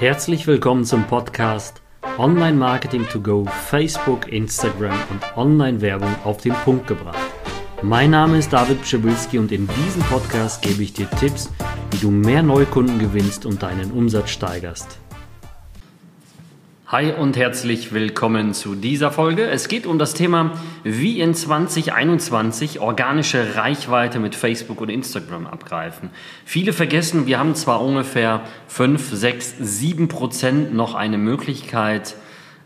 Herzlich willkommen zum Podcast Online Marketing to Go, Facebook, Instagram und Online-Werbung auf den Punkt gebracht. Mein Name ist David Pschibilski und in diesem Podcast gebe ich dir Tipps, wie du mehr Neukunden gewinnst und deinen Umsatz steigerst. Hi und herzlich willkommen zu dieser Folge. Es geht um das Thema, wie in 2021 organische Reichweite mit Facebook und Instagram abgreifen. Viele vergessen, wir haben zwar ungefähr 5, 6, 7 Prozent noch eine Möglichkeit,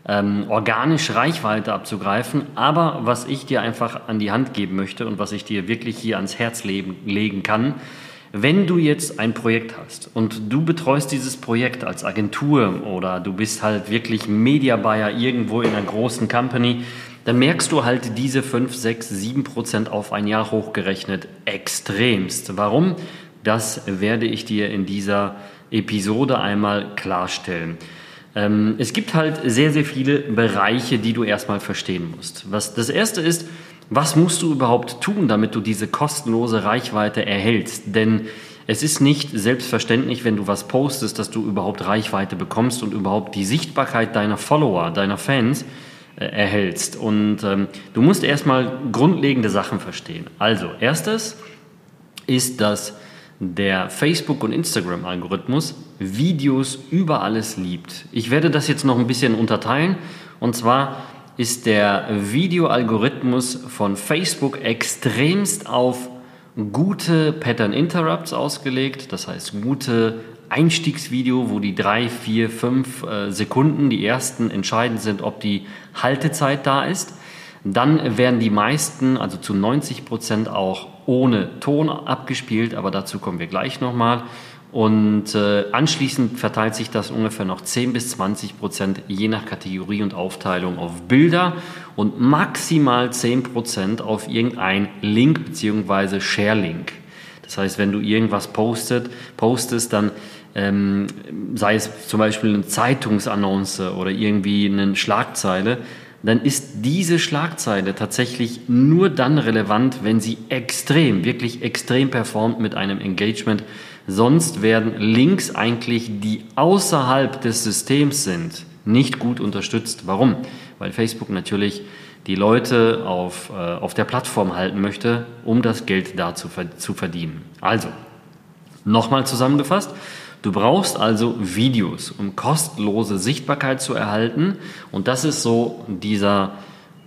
ähm, organisch Reichweite abzugreifen, aber was ich dir einfach an die Hand geben möchte und was ich dir wirklich hier ans Herz legen, legen kann, wenn du jetzt ein Projekt hast und du betreust dieses Projekt als Agentur oder du bist halt wirklich Media Buyer irgendwo in einer großen Company, dann merkst du halt diese 5, 6, 7 Prozent auf ein Jahr hochgerechnet extremst. Warum? Das werde ich dir in dieser Episode einmal klarstellen. Ähm, es gibt halt sehr, sehr viele Bereiche, die du erstmal verstehen musst. Was das erste ist, was musst du überhaupt tun, damit du diese kostenlose Reichweite erhältst? Denn es ist nicht selbstverständlich, wenn du was postest, dass du überhaupt Reichweite bekommst und überhaupt die Sichtbarkeit deiner Follower, deiner Fans äh, erhältst. Und ähm, du musst erstmal grundlegende Sachen verstehen. Also, erstes ist, dass der Facebook- und Instagram-Algorithmus Videos über alles liebt. Ich werde das jetzt noch ein bisschen unterteilen. Und zwar ist der Videoalgorithmus von Facebook extremst auf gute Pattern Interrupts ausgelegt, das heißt gute Einstiegsvideo, wo die drei, vier, fünf äh, Sekunden, die ersten entscheidend sind, ob die Haltezeit da ist. Dann werden die meisten, also zu 90 Prozent auch ohne Ton abgespielt, aber dazu kommen wir gleich nochmal. Und äh, anschließend verteilt sich das ungefähr noch 10 bis 20 Prozent je nach Kategorie und Aufteilung auf Bilder und maximal 10 Prozent auf irgendein Link bzw. Share-Link. Das heißt, wenn du irgendwas postet, postest, dann ähm, sei es zum Beispiel eine Zeitungsannonce oder irgendwie eine Schlagzeile, dann ist diese Schlagzeile tatsächlich nur dann relevant, wenn sie extrem, wirklich extrem performt mit einem Engagement Sonst werden Links eigentlich, die außerhalb des Systems sind, nicht gut unterstützt. Warum? Weil Facebook natürlich die Leute auf, äh, auf der Plattform halten möchte, um das Geld da zu, zu verdienen. Also, nochmal zusammengefasst. Du brauchst also Videos, um kostenlose Sichtbarkeit zu erhalten. Und das ist so dieser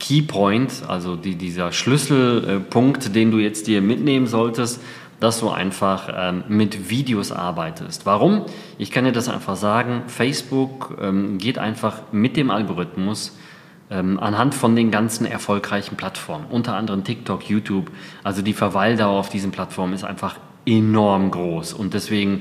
Keypoint, also die, dieser Schlüsselpunkt, den du jetzt dir mitnehmen solltest, dass du einfach ähm, mit Videos arbeitest. Warum? Ich kann dir das einfach sagen. Facebook ähm, geht einfach mit dem Algorithmus ähm, anhand von den ganzen erfolgreichen Plattformen, unter anderem TikTok, YouTube. Also die Verweildauer auf diesen Plattformen ist einfach enorm groß und deswegen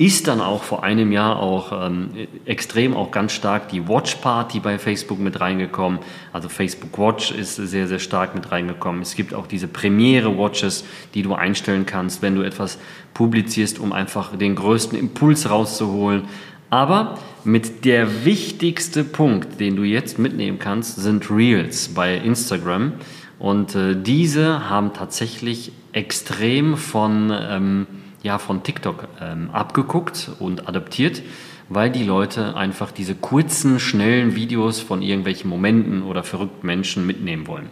ist dann auch vor einem Jahr auch ähm, extrem auch ganz stark die Watch Party bei Facebook mit reingekommen. Also Facebook Watch ist sehr, sehr stark mit reingekommen. Es gibt auch diese Premiere Watches, die du einstellen kannst, wenn du etwas publizierst, um einfach den größten Impuls rauszuholen. Aber mit der wichtigste Punkt, den du jetzt mitnehmen kannst, sind Reels bei Instagram. Und äh, diese haben tatsächlich extrem von ähm, ja von TikTok ähm, abgeguckt und adaptiert, weil die Leute einfach diese kurzen, schnellen Videos von irgendwelchen Momenten oder verrückten Menschen mitnehmen wollen.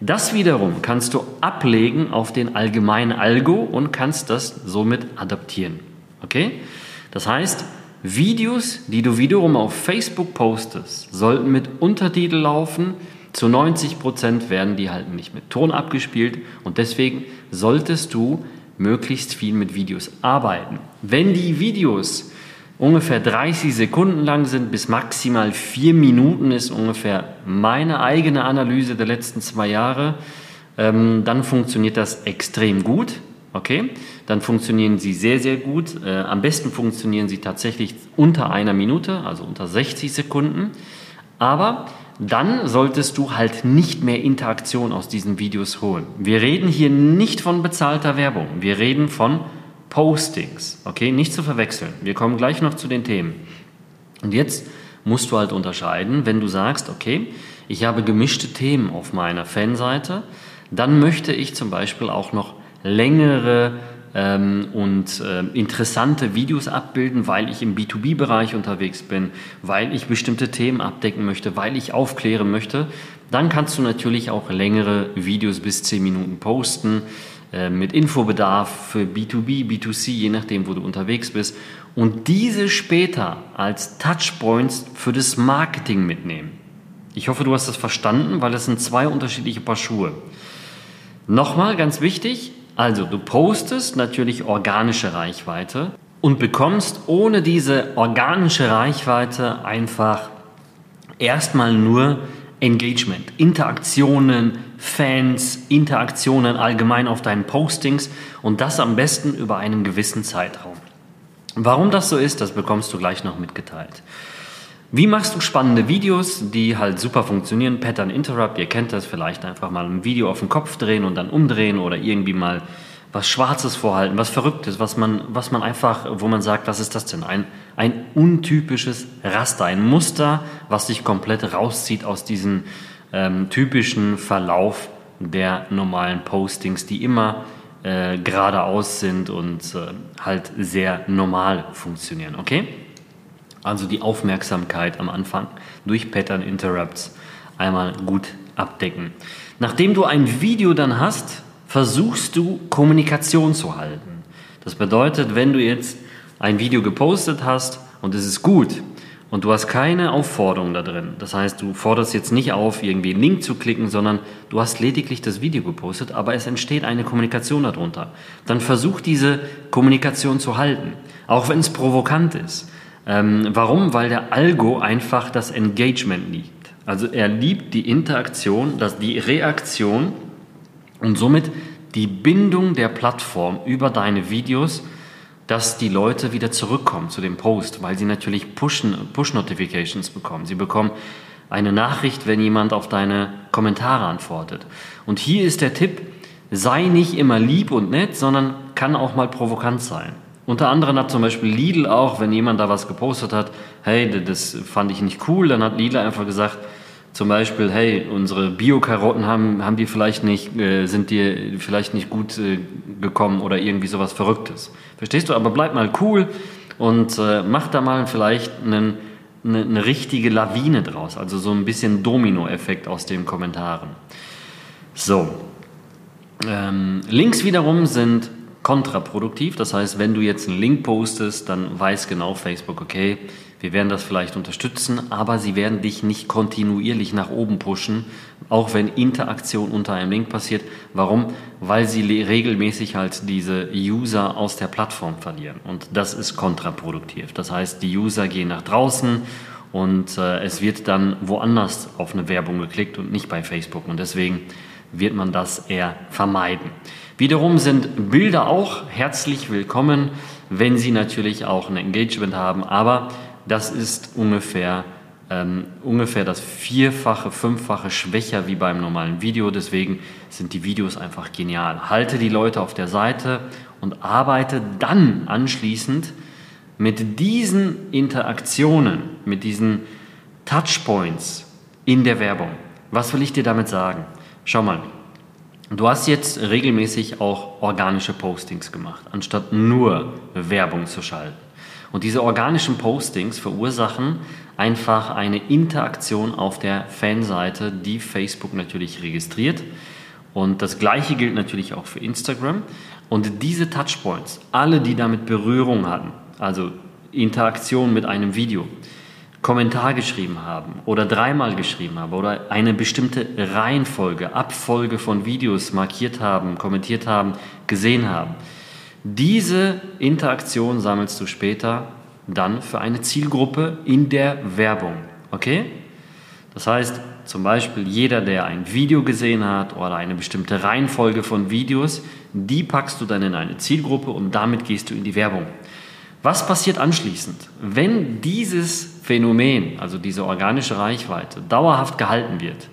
Das wiederum kannst du ablegen auf den allgemeinen Algo und kannst das somit adaptieren. Okay? Das heißt, Videos, die du wiederum auf Facebook postest, sollten mit Untertitel laufen. Zu 90 Prozent werden die halt nicht mit Ton abgespielt und deswegen solltest du möglichst viel mit Videos arbeiten. Wenn die Videos ungefähr 30 Sekunden lang sind, bis maximal vier Minuten ist ungefähr meine eigene Analyse der letzten zwei Jahre, ähm, dann funktioniert das extrem gut. Okay, dann funktionieren sie sehr, sehr gut. Äh, am besten funktionieren sie tatsächlich unter einer Minute, also unter 60 Sekunden. Aber dann solltest du halt nicht mehr Interaktion aus diesen Videos holen. Wir reden hier nicht von bezahlter Werbung, wir reden von Postings, okay, nicht zu verwechseln. Wir kommen gleich noch zu den Themen. Und jetzt musst du halt unterscheiden, wenn du sagst, okay, ich habe gemischte Themen auf meiner Fanseite, dann möchte ich zum Beispiel auch noch längere ähm, und äh, interessante Videos abbilden, weil ich im B2B-Bereich unterwegs bin, weil ich bestimmte Themen abdecken möchte, weil ich aufklären möchte, dann kannst du natürlich auch längere Videos bis 10 Minuten posten äh, mit Infobedarf für B2B, B2C, je nachdem, wo du unterwegs bist und diese später als Touchpoints für das Marketing mitnehmen. Ich hoffe, du hast das verstanden, weil es sind zwei unterschiedliche Paar Schuhe. Nochmal ganz wichtig, also du postest natürlich organische Reichweite und bekommst ohne diese organische Reichweite einfach erstmal nur Engagement, Interaktionen, Fans, Interaktionen allgemein auf deinen Postings und das am besten über einen gewissen Zeitraum. Warum das so ist, das bekommst du gleich noch mitgeteilt. Wie machst du spannende Videos, die halt super funktionieren? Pattern Interrupt, ihr kennt das, vielleicht einfach mal ein Video auf den Kopf drehen und dann umdrehen oder irgendwie mal was Schwarzes vorhalten, was Verrücktes, was man, was man einfach, wo man sagt, was ist das denn? Ein, ein untypisches Raster, ein Muster, was sich komplett rauszieht aus diesem ähm, typischen Verlauf der normalen Postings, die immer äh, geradeaus sind und äh, halt sehr normal funktionieren, okay? Also die Aufmerksamkeit am Anfang durch Pattern Interrupts einmal gut abdecken. Nachdem du ein Video dann hast, versuchst du Kommunikation zu halten. Das bedeutet, wenn du jetzt ein Video gepostet hast und es ist gut und du hast keine Aufforderung da drin, das heißt, du forderst jetzt nicht auf, irgendwie einen Link zu klicken, sondern du hast lediglich das Video gepostet, aber es entsteht eine Kommunikation darunter, dann versuch diese Kommunikation zu halten, auch wenn es provokant ist. Ähm, warum? Weil der Algo einfach das Engagement liebt. Also er liebt die Interaktion, das, die Reaktion und somit die Bindung der Plattform über deine Videos, dass die Leute wieder zurückkommen zu dem Post, weil sie natürlich Push-Notifications bekommen. Sie bekommen eine Nachricht, wenn jemand auf deine Kommentare antwortet. Und hier ist der Tipp, sei nicht immer lieb und nett, sondern kann auch mal provokant sein. Unter anderem hat zum Beispiel Lidl auch, wenn jemand da was gepostet hat, hey, das fand ich nicht cool, dann hat Lidl einfach gesagt, zum Beispiel, hey, unsere Bio-Karotten haben, haben die vielleicht nicht, äh, sind dir vielleicht nicht gut äh, gekommen oder irgendwie sowas Verrücktes. Verstehst du? Aber bleib mal cool und äh, mach da mal vielleicht einen, eine, eine richtige Lawine draus, also so ein bisschen Domino-Effekt aus den Kommentaren. So. Ähm, Links wiederum sind kontraproduktiv. Das heißt, wenn du jetzt einen Link postest, dann weiß genau Facebook, okay, wir werden das vielleicht unterstützen, aber sie werden dich nicht kontinuierlich nach oben pushen, auch wenn Interaktion unter einem Link passiert. Warum? Weil sie regelmäßig halt diese User aus der Plattform verlieren. Und das ist kontraproduktiv. Das heißt, die User gehen nach draußen und äh, es wird dann woanders auf eine Werbung geklickt und nicht bei Facebook. Und deswegen wird man das eher vermeiden. Wiederum sind Bilder auch herzlich willkommen, wenn sie natürlich auch ein Engagement haben, aber das ist ungefähr, ähm, ungefähr das vierfache, fünffache schwächer wie beim normalen Video. Deswegen sind die Videos einfach genial. Halte die Leute auf der Seite und arbeite dann anschließend mit diesen Interaktionen, mit diesen Touchpoints in der Werbung. Was will ich dir damit sagen? Schau mal, Du hast jetzt regelmäßig auch organische Postings gemacht, anstatt nur Werbung zu schalten. Und diese organischen Postings verursachen einfach eine Interaktion auf der Fanseite, die Facebook natürlich registriert. Und das gleiche gilt natürlich auch für Instagram. Und diese Touchpoints, alle, die damit Berührung hatten, also Interaktion mit einem Video, Kommentar geschrieben haben oder dreimal geschrieben haben oder eine bestimmte Reihenfolge, Abfolge von Videos markiert haben, kommentiert haben, gesehen haben. Diese Interaktion sammelst du später dann für eine Zielgruppe in der Werbung. Okay? Das heißt, zum Beispiel jeder, der ein Video gesehen hat oder eine bestimmte Reihenfolge von Videos, die packst du dann in eine Zielgruppe und damit gehst du in die Werbung. Was passiert anschließend? Wenn dieses Phänomen, also diese organische Reichweite, dauerhaft gehalten wird,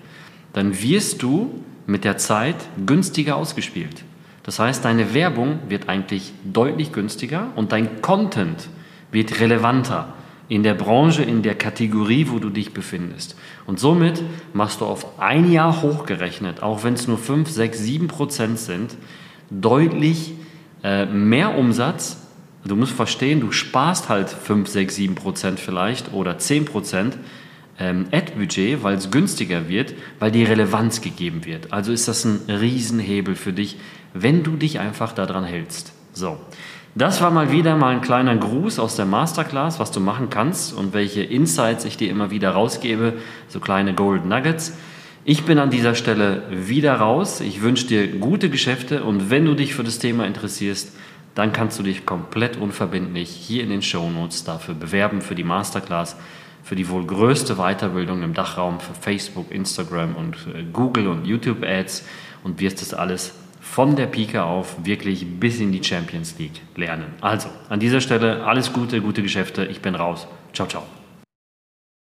dann wirst du mit der Zeit günstiger ausgespielt. Das heißt, deine Werbung wird eigentlich deutlich günstiger und dein Content wird relevanter in der Branche, in der Kategorie, wo du dich befindest. Und somit machst du auf ein Jahr hochgerechnet, auch wenn es nur 5, 6, 7 Prozent sind, deutlich äh, mehr Umsatz. Du musst verstehen, du sparst halt 5, 6, 7 Prozent vielleicht oder 10 Prozent ähm, Ad-Budget, weil es günstiger wird, weil die Relevanz gegeben wird. Also ist das ein Riesenhebel für dich, wenn du dich einfach daran hältst. So, das war mal wieder mal ein kleiner Gruß aus der Masterclass, was du machen kannst und welche Insights ich dir immer wieder rausgebe, so kleine Golden Nuggets. Ich bin an dieser Stelle wieder raus. Ich wünsche dir gute Geschäfte und wenn du dich für das Thema interessierst, dann kannst du dich komplett unverbindlich hier in den Show Notes dafür bewerben für die Masterclass, für die wohl größte Weiterbildung im Dachraum für Facebook, Instagram und äh, Google und YouTube Ads und wirst das alles von der Pike auf wirklich bis in die Champions League lernen. Also, an dieser Stelle alles Gute, gute Geschäfte. Ich bin raus. Ciao, ciao.